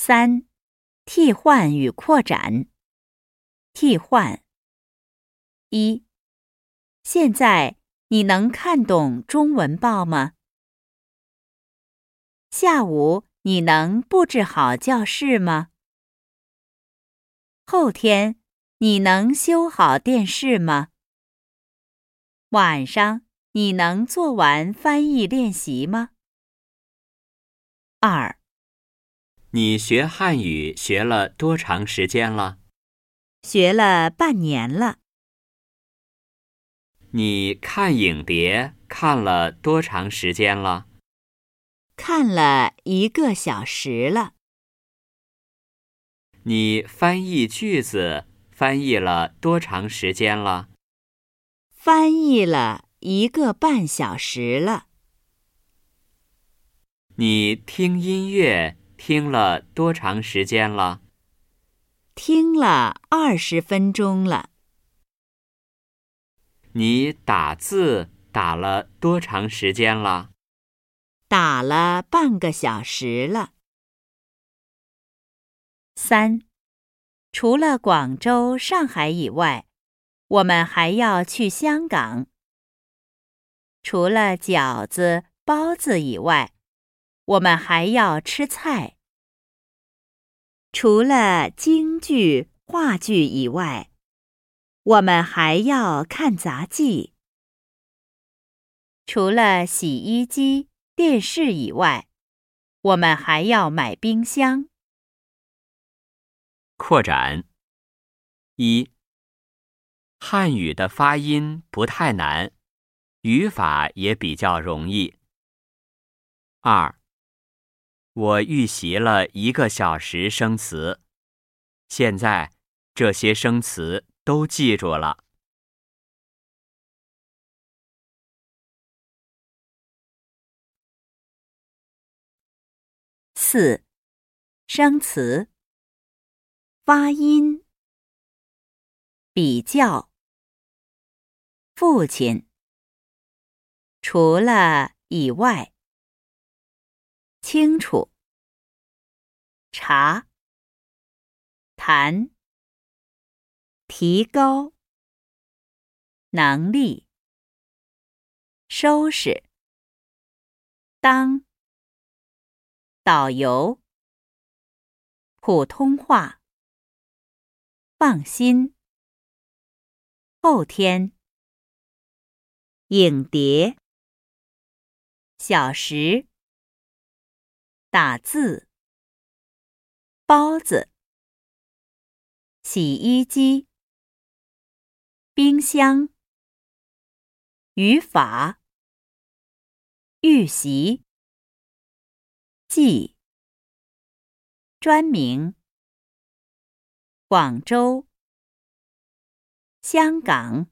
三、替换与扩展。替换。一、现在你能看懂中文报吗？下午你能布置好教室吗？后天你能修好电视吗？晚上你能做完翻译练习吗？二、你学汉语学了多长时间了？学了半年了。你看影碟看了多长时间了？看了一个小时了。你翻译句子翻译了多长时间了？翻译了一个半小时了。你听音乐听了多长时间了？听了二十分钟了。你打字打了多长时间了？打了半个小时了。三，除了广州、上海以外，我们还要去香港。除了饺子、包子以外，我们还要吃菜。除了京剧、话剧以外，我们还要看杂技。除了洗衣机、电视以外，我们还要买冰箱。扩展。一、汉语的发音不太难，语法也比较容易。二、我预习了一个小时生词，现在这些生词都记住了。四、生词。发音，比较，父亲，除了以外，清楚，查，谈，提高，能力，收拾，当，导游，普通话。放心。后天。影碟。小时。打字。包子。洗衣机。冰箱。语法。预习。记。专名。广州、香港。